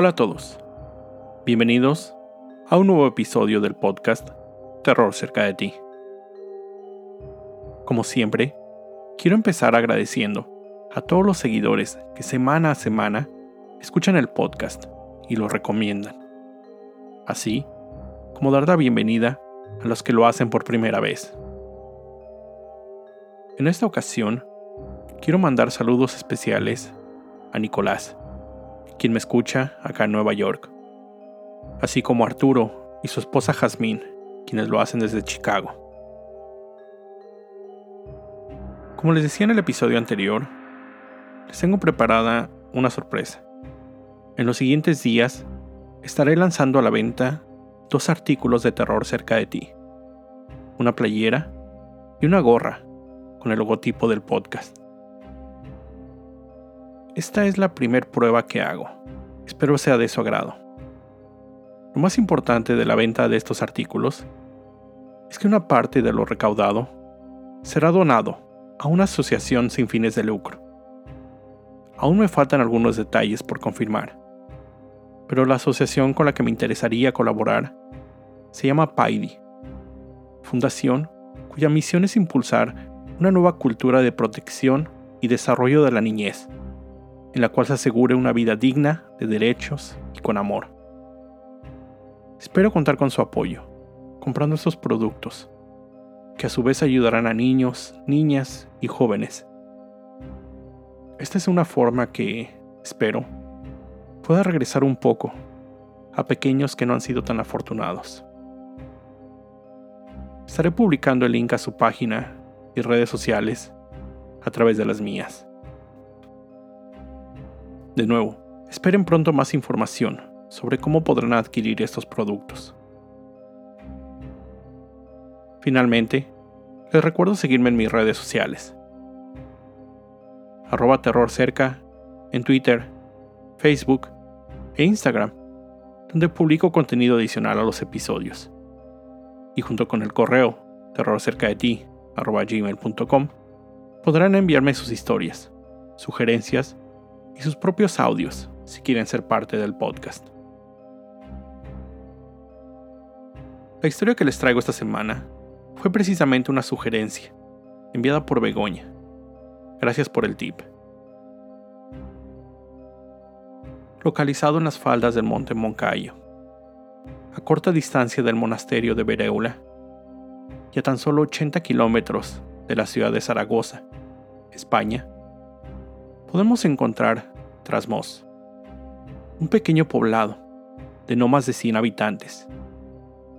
Hola a todos. Bienvenidos a un nuevo episodio del podcast Terror cerca de ti. Como siempre, quiero empezar agradeciendo a todos los seguidores que semana a semana escuchan el podcast y lo recomiendan. Así como dar la bienvenida a los que lo hacen por primera vez. En esta ocasión, quiero mandar saludos especiales a Nicolás, quien me escucha acá en Nueva York, así como Arturo y su esposa Jazmín, quienes lo hacen desde Chicago. Como les decía en el episodio anterior, les tengo preparada una sorpresa. En los siguientes días estaré lanzando a la venta dos artículos de terror cerca de ti. Una playera y una gorra con el logotipo del podcast. Esta es la primer prueba que hago. Espero sea de su agrado. Lo más importante de la venta de estos artículos es que una parte de lo recaudado será donado a una asociación sin fines de lucro. Aún me faltan algunos detalles por confirmar, pero la asociación con la que me interesaría colaborar se llama PAIDI, fundación cuya misión es impulsar una nueva cultura de protección y desarrollo de la niñez en la cual se asegure una vida digna, de derechos y con amor. Espero contar con su apoyo, comprando estos productos, que a su vez ayudarán a niños, niñas y jóvenes. Esta es una forma que, espero, pueda regresar un poco a pequeños que no han sido tan afortunados. Estaré publicando el link a su página y redes sociales a través de las mías. De nuevo, esperen pronto más información sobre cómo podrán adquirir estos productos. Finalmente, les recuerdo seguirme en mis redes sociales. Arroba terror cerca en Twitter, Facebook e Instagram, donde publico contenido adicional a los episodios. Y junto con el correo terrorcerca podrán enviarme sus historias, sugerencias y sus propios audios si quieren ser parte del podcast. La historia que les traigo esta semana fue precisamente una sugerencia enviada por Begoña. Gracias por el tip. Localizado en las faldas del monte Moncayo, a corta distancia del monasterio de Bereula y a tan solo 80 kilómetros de la ciudad de Zaragoza, España, podemos encontrar Trasmos, un pequeño poblado de no más de 100 habitantes,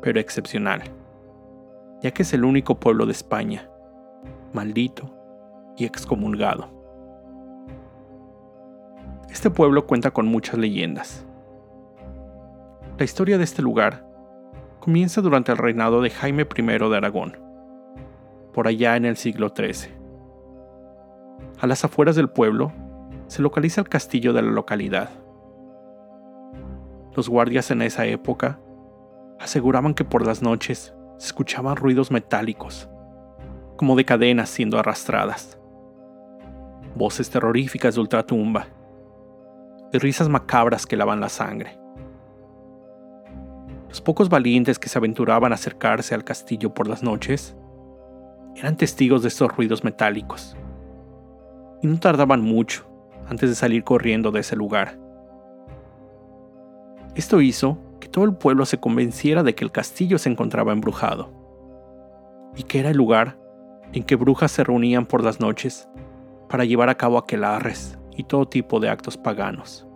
pero excepcional, ya que es el único pueblo de España, maldito y excomulgado. Este pueblo cuenta con muchas leyendas. La historia de este lugar comienza durante el reinado de Jaime I de Aragón, por allá en el siglo XIII. A las afueras del pueblo se localiza el castillo de la localidad. Los guardias en esa época aseguraban que por las noches se escuchaban ruidos metálicos, como de cadenas siendo arrastradas, voces terroríficas de ultratumba y risas macabras que lavan la sangre. Los pocos valientes que se aventuraban a acercarse al castillo por las noches eran testigos de estos ruidos metálicos, y no tardaban mucho antes de salir corriendo de ese lugar. Esto hizo que todo el pueblo se convenciera de que el castillo se encontraba embrujado, y que era el lugar en que brujas se reunían por las noches para llevar a cabo aquelarres y todo tipo de actos paganos.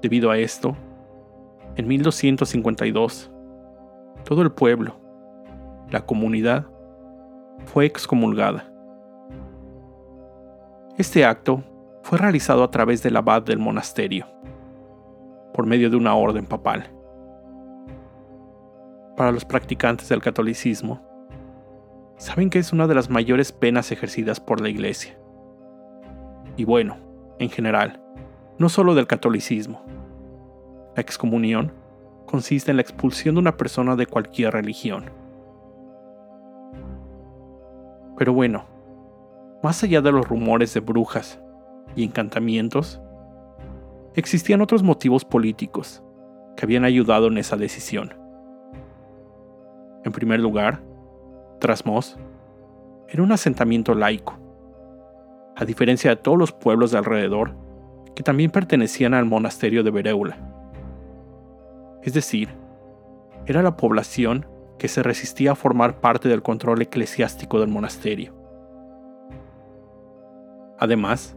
Debido a esto, en 1252, todo el pueblo, la comunidad, fue excomulgada este acto fue realizado a través del abad del monasterio, por medio de una orden papal. Para los practicantes del catolicismo, saben que es una de las mayores penas ejercidas por la Iglesia. Y bueno, en general, no solo del catolicismo. La excomunión consiste en la expulsión de una persona de cualquier religión. Pero bueno, más allá de los rumores de brujas y encantamientos, existían otros motivos políticos que habían ayudado en esa decisión. En primer lugar, Trasmos era un asentamiento laico, a diferencia de todos los pueblos de alrededor que también pertenecían al monasterio de Bereula. Es decir, era la población que se resistía a formar parte del control eclesiástico del monasterio. Además,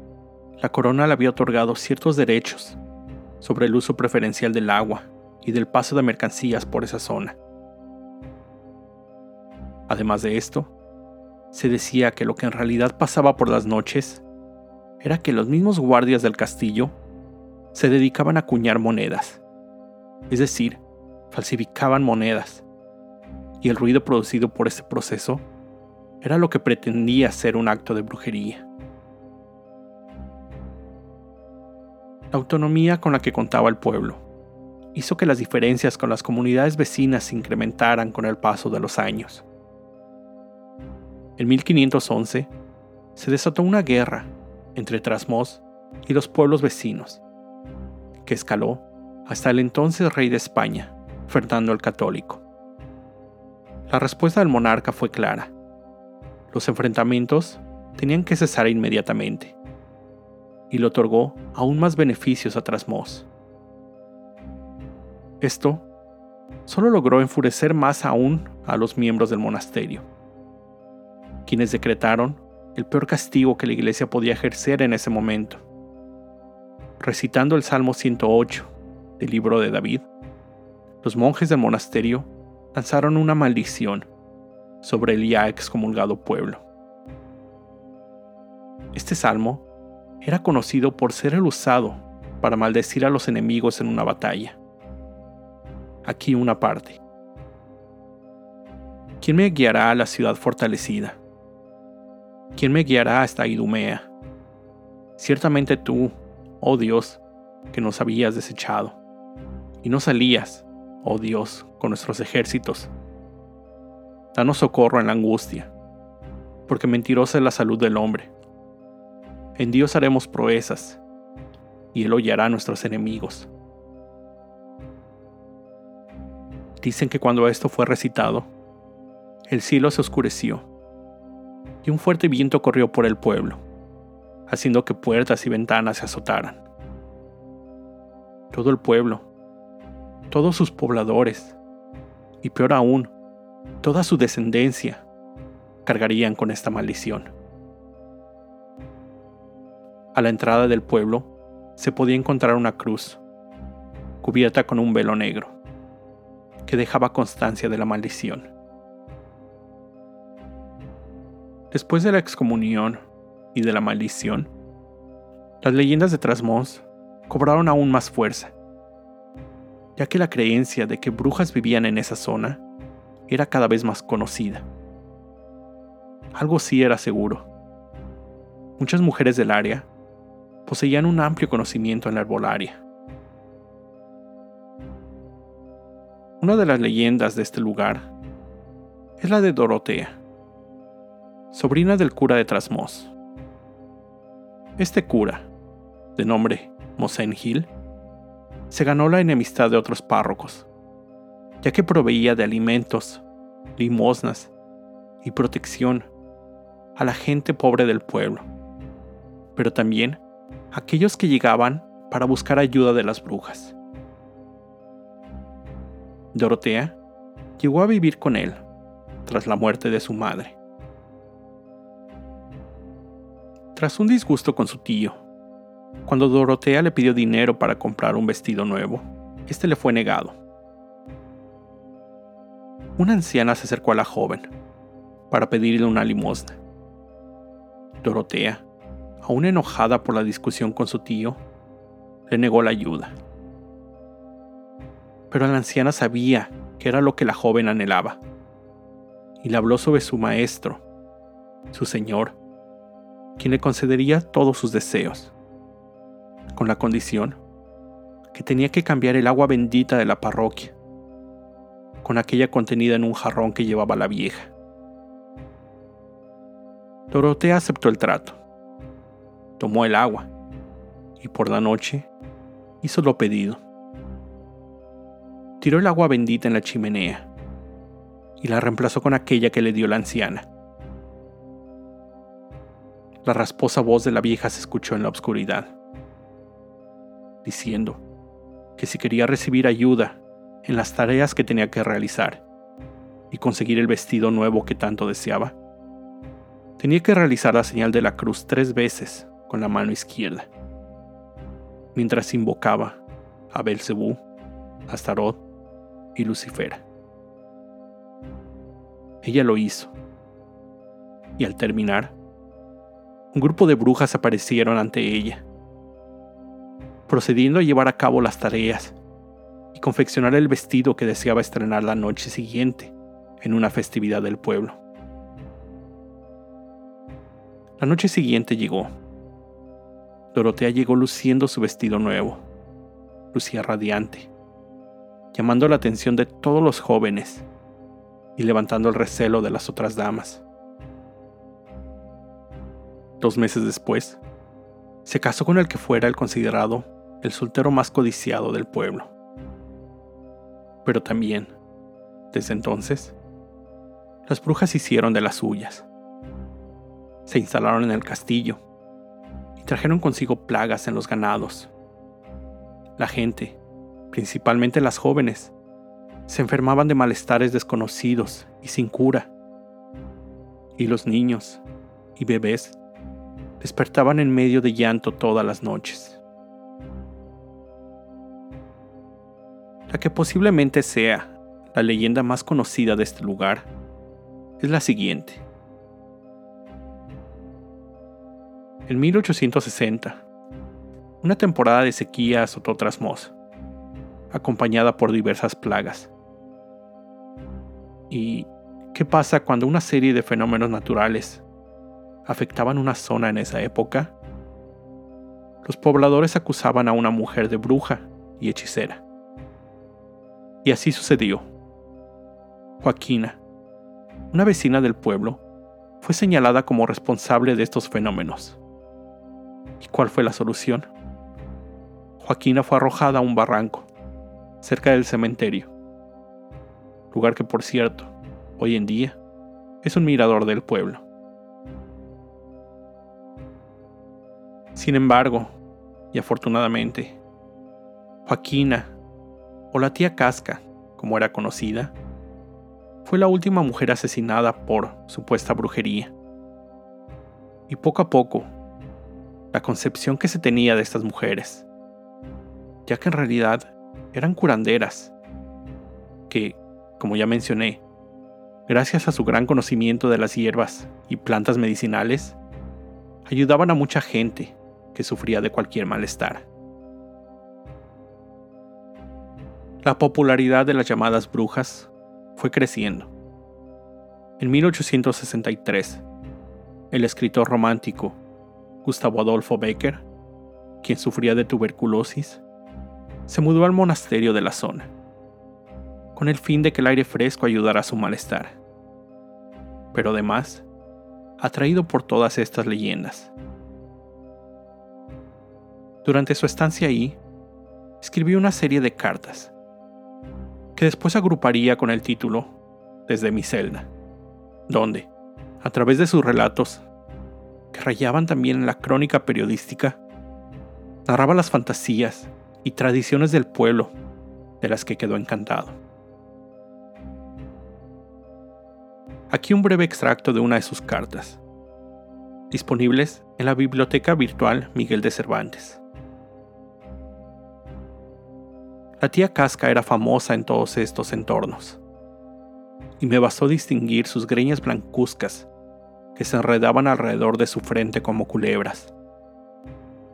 la corona le había otorgado ciertos derechos sobre el uso preferencial del agua y del paso de mercancías por esa zona. Además de esto, se decía que lo que en realidad pasaba por las noches era que los mismos guardias del castillo se dedicaban a acuñar monedas, es decir, falsificaban monedas, y el ruido producido por este proceso era lo que pretendía ser un acto de brujería. La autonomía con la que contaba el pueblo hizo que las diferencias con las comunidades vecinas se incrementaran con el paso de los años. En 1511 se desató una guerra entre Trasmos y los pueblos vecinos, que escaló hasta el entonces rey de España, Fernando el Católico. La respuesta del monarca fue clara. Los enfrentamientos tenían que cesar inmediatamente y le otorgó aún más beneficios a Trasmos. Esto solo logró enfurecer más aún a los miembros del monasterio, quienes decretaron el peor castigo que la iglesia podía ejercer en ese momento. Recitando el Salmo 108 del libro de David, los monjes del monasterio lanzaron una maldición sobre el ya excomulgado pueblo. Este salmo era conocido por ser el usado para maldecir a los enemigos en una batalla. Aquí una parte. ¿Quién me guiará a la ciudad fortalecida? ¿Quién me guiará hasta Idumea? Ciertamente tú, oh Dios, que nos habías desechado, y no salías, oh Dios, con nuestros ejércitos. Danos socorro en la angustia, porque mentirosa es la salud del hombre en Dios haremos proezas, y Él hollará a nuestros enemigos. Dicen que cuando esto fue recitado, el cielo se oscureció, y un fuerte viento corrió por el pueblo, haciendo que puertas y ventanas se azotaran. Todo el pueblo, todos sus pobladores, y peor aún, toda su descendencia, cargarían con esta maldición. A la entrada del pueblo se podía encontrar una cruz, cubierta con un velo negro, que dejaba constancia de la maldición. Después de la excomunión y de la maldición, las leyendas de Trasmos cobraron aún más fuerza, ya que la creencia de que brujas vivían en esa zona era cada vez más conocida. Algo sí era seguro. Muchas mujeres del área poseían un amplio conocimiento en la herbolaria. Una de las leyendas de este lugar es la de Dorotea, sobrina del cura de Trasmos. Este cura, de nombre Mosén Gil, se ganó la enemistad de otros párrocos, ya que proveía de alimentos, limosnas y protección a la gente pobre del pueblo, pero también aquellos que llegaban para buscar ayuda de las brujas. Dorotea llegó a vivir con él tras la muerte de su madre. Tras un disgusto con su tío, cuando Dorotea le pidió dinero para comprar un vestido nuevo, este le fue negado. Una anciana se acercó a la joven para pedirle una limosna. Dorotea aún enojada por la discusión con su tío, le negó la ayuda. Pero la anciana sabía que era lo que la joven anhelaba, y le habló sobre su maestro, su señor, quien le concedería todos sus deseos, con la condición que tenía que cambiar el agua bendita de la parroquia, con aquella contenida en un jarrón que llevaba la vieja. Dorotea aceptó el trato tomó el agua y por la noche hizo lo pedido. Tiró el agua bendita en la chimenea y la reemplazó con aquella que le dio la anciana. La rasposa voz de la vieja se escuchó en la oscuridad, diciendo que si quería recibir ayuda en las tareas que tenía que realizar y conseguir el vestido nuevo que tanto deseaba, tenía que realizar la señal de la cruz tres veces con la mano izquierda, mientras invocaba a Belcebú, Astarot y Lucifera. Ella lo hizo, y al terminar, un grupo de brujas aparecieron ante ella, procediendo a llevar a cabo las tareas y confeccionar el vestido que deseaba estrenar la noche siguiente en una festividad del pueblo. La noche siguiente llegó. Dorotea llegó luciendo su vestido nuevo. Lucía radiante, llamando la atención de todos los jóvenes y levantando el recelo de las otras damas. Dos meses después, se casó con el que fuera el considerado el soltero más codiciado del pueblo. Pero también, desde entonces, las brujas hicieron de las suyas. Se instalaron en el castillo trajeron consigo plagas en los ganados. La gente, principalmente las jóvenes, se enfermaban de malestares desconocidos y sin cura. Y los niños y bebés despertaban en medio de llanto todas las noches. La que posiblemente sea la leyenda más conocida de este lugar es la siguiente. En 1860, una temporada de sequía azotó Trasmoz, acompañada por diversas plagas. ¿Y qué pasa cuando una serie de fenómenos naturales afectaban una zona en esa época, los pobladores acusaban a una mujer de bruja y hechicera. Y así sucedió. Joaquina, una vecina del pueblo, fue señalada como responsable de estos fenómenos. ¿Y cuál fue la solución? Joaquina fue arrojada a un barranco, cerca del cementerio, lugar que por cierto, hoy en día, es un mirador del pueblo. Sin embargo, y afortunadamente, Joaquina, o la tía Casca, como era conocida, fue la última mujer asesinada por supuesta brujería. Y poco a poco, la concepción que se tenía de estas mujeres, ya que en realidad eran curanderas, que, como ya mencioné, gracias a su gran conocimiento de las hierbas y plantas medicinales, ayudaban a mucha gente que sufría de cualquier malestar. La popularidad de las llamadas brujas fue creciendo. En 1863, el escritor romántico Gustavo Adolfo Becker, quien sufría de tuberculosis, se mudó al monasterio de la zona, con el fin de que el aire fresco ayudara a su malestar. Pero además, atraído por todas estas leyendas, durante su estancia ahí, escribió una serie de cartas, que después agruparía con el título Desde mi celda, donde, a través de sus relatos, que rayaban también en la crónica periodística, narraba las fantasías y tradiciones del pueblo de las que quedó encantado. Aquí un breve extracto de una de sus cartas, disponibles en la biblioteca virtual Miguel de Cervantes. La tía Casca era famosa en todos estos entornos, y me bastó distinguir sus greñas blancuzcas que se enredaban alrededor de su frente como culebras,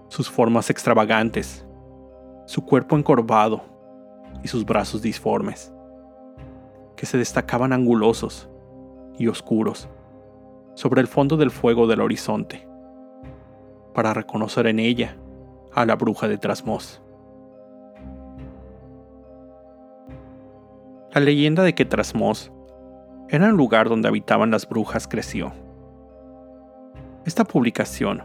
sus formas extravagantes, su cuerpo encorvado y sus brazos disformes, que se destacaban angulosos y oscuros sobre el fondo del fuego del horizonte, para reconocer en ella a la bruja de Trasmoz. La leyenda de que Trasmoz era un lugar donde habitaban las brujas creció. Esta publicación,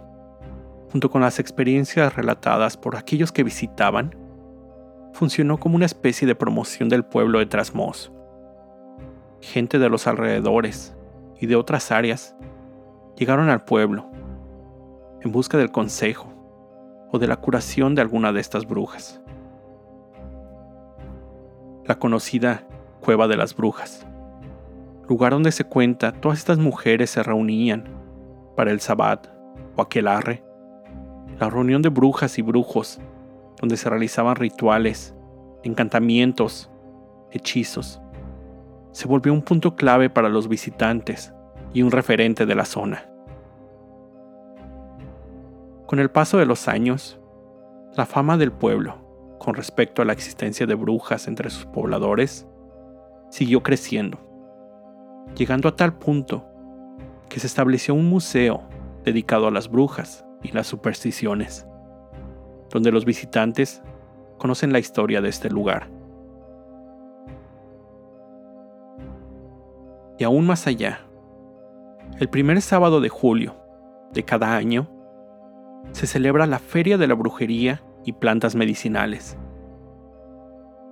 junto con las experiencias relatadas por aquellos que visitaban, funcionó como una especie de promoción del pueblo de Trasmoz. Gente de los alrededores y de otras áreas llegaron al pueblo en busca del consejo o de la curación de alguna de estas brujas. La conocida Cueva de las Brujas, lugar donde se cuenta todas estas mujeres se reunían para el sabbat o aquelarre, la reunión de brujas y brujos donde se realizaban rituales, encantamientos, hechizos. Se volvió un punto clave para los visitantes y un referente de la zona. Con el paso de los años, la fama del pueblo con respecto a la existencia de brujas entre sus pobladores siguió creciendo, llegando a tal punto que se estableció un museo dedicado a las brujas y las supersticiones donde los visitantes conocen la historia de este lugar. Y aún más allá, el primer sábado de julio de cada año se celebra la Feria de la Brujería y Plantas Medicinales,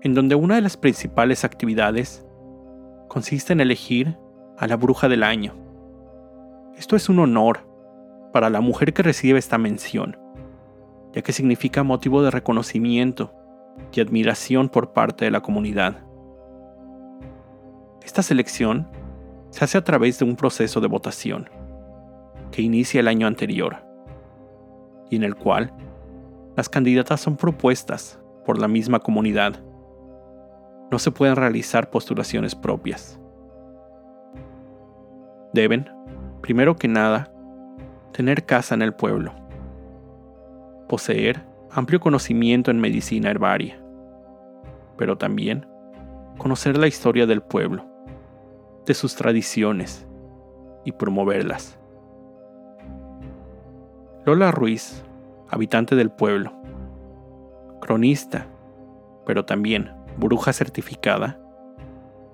en donde una de las principales actividades consiste en elegir a la bruja del año. Esto es un honor para la mujer que recibe esta mención, ya que significa motivo de reconocimiento y admiración por parte de la comunidad. Esta selección se hace a través de un proceso de votación que inicia el año anterior y en el cual las candidatas son propuestas por la misma comunidad. No se pueden realizar postulaciones propias. Deben, primero que nada, tener casa en el pueblo poseer amplio conocimiento en medicina herbaria, pero también conocer la historia del pueblo, de sus tradiciones y promoverlas. Lola Ruiz, habitante del pueblo, cronista, pero también bruja certificada,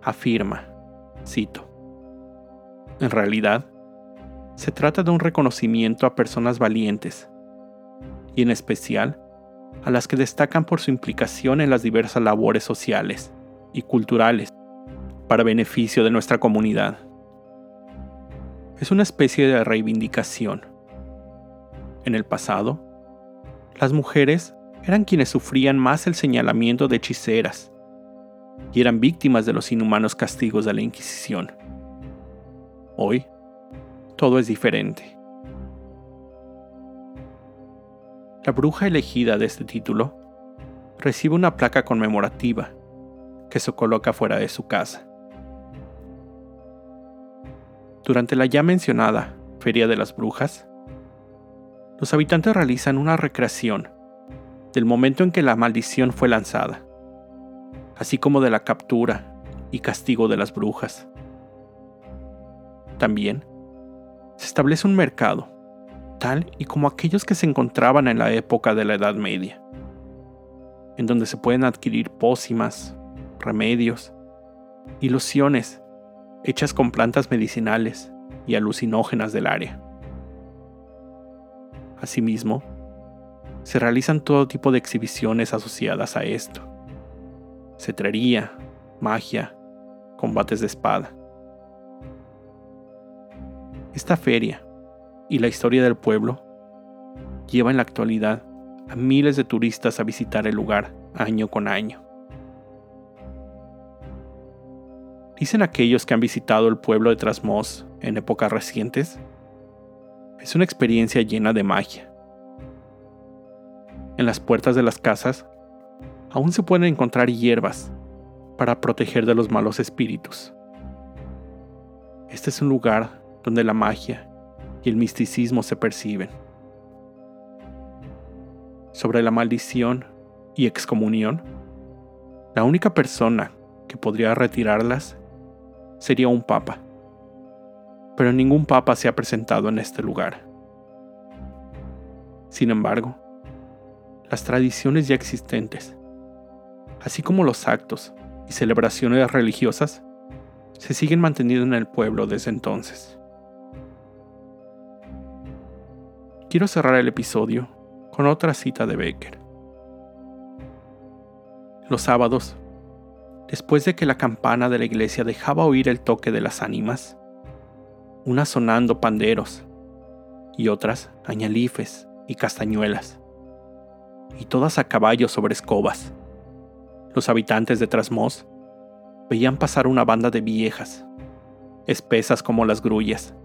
afirma, cito, en realidad, se trata de un reconocimiento a personas valientes y en especial a las que destacan por su implicación en las diversas labores sociales y culturales para beneficio de nuestra comunidad. Es una especie de reivindicación. En el pasado, las mujeres eran quienes sufrían más el señalamiento de hechiceras y eran víctimas de los inhumanos castigos de la Inquisición. Hoy, todo es diferente. La bruja elegida de este título recibe una placa conmemorativa que se coloca fuera de su casa. Durante la ya mencionada Feria de las Brujas, los habitantes realizan una recreación del momento en que la maldición fue lanzada, así como de la captura y castigo de las brujas. También se establece un mercado tal y como aquellos que se encontraban en la época de la Edad Media, en donde se pueden adquirir pócimas, remedios y lociones hechas con plantas medicinales y alucinógenas del área. Asimismo, se realizan todo tipo de exhibiciones asociadas a esto. Cetrería, magia, combates de espada. Esta feria y la historia del pueblo lleva en la actualidad a miles de turistas a visitar el lugar año con año. Dicen aquellos que han visitado el pueblo de Trasmoz en épocas recientes, es una experiencia llena de magia. En las puertas de las casas aún se pueden encontrar hierbas para proteger de los malos espíritus. Este es un lugar donde la magia y el misticismo se perciben. Sobre la maldición y excomunión, la única persona que podría retirarlas sería un papa. Pero ningún papa se ha presentado en este lugar. Sin embargo, las tradiciones ya existentes, así como los actos y celebraciones religiosas, se siguen manteniendo en el pueblo desde entonces. Quiero cerrar el episodio con otra cita de Becker. Los sábados, después de que la campana de la iglesia dejaba oír el toque de las ánimas, unas sonando panderos y otras añalifes y castañuelas, y todas a caballo sobre escobas. Los habitantes de Trasmoz veían pasar una banda de viejas, espesas como las grullas,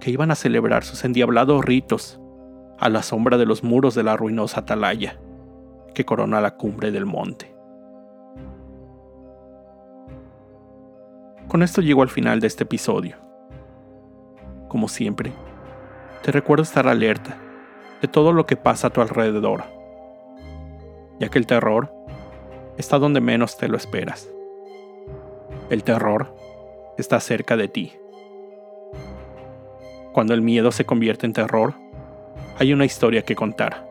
que iban a celebrar sus endiablados ritos a la sombra de los muros de la ruinosa atalaya que corona la cumbre del monte. Con esto llego al final de este episodio. Como siempre, te recuerdo estar alerta de todo lo que pasa a tu alrededor, ya que el terror está donde menos te lo esperas. El terror está cerca de ti. Cuando el miedo se convierte en terror, hay una historia que contar.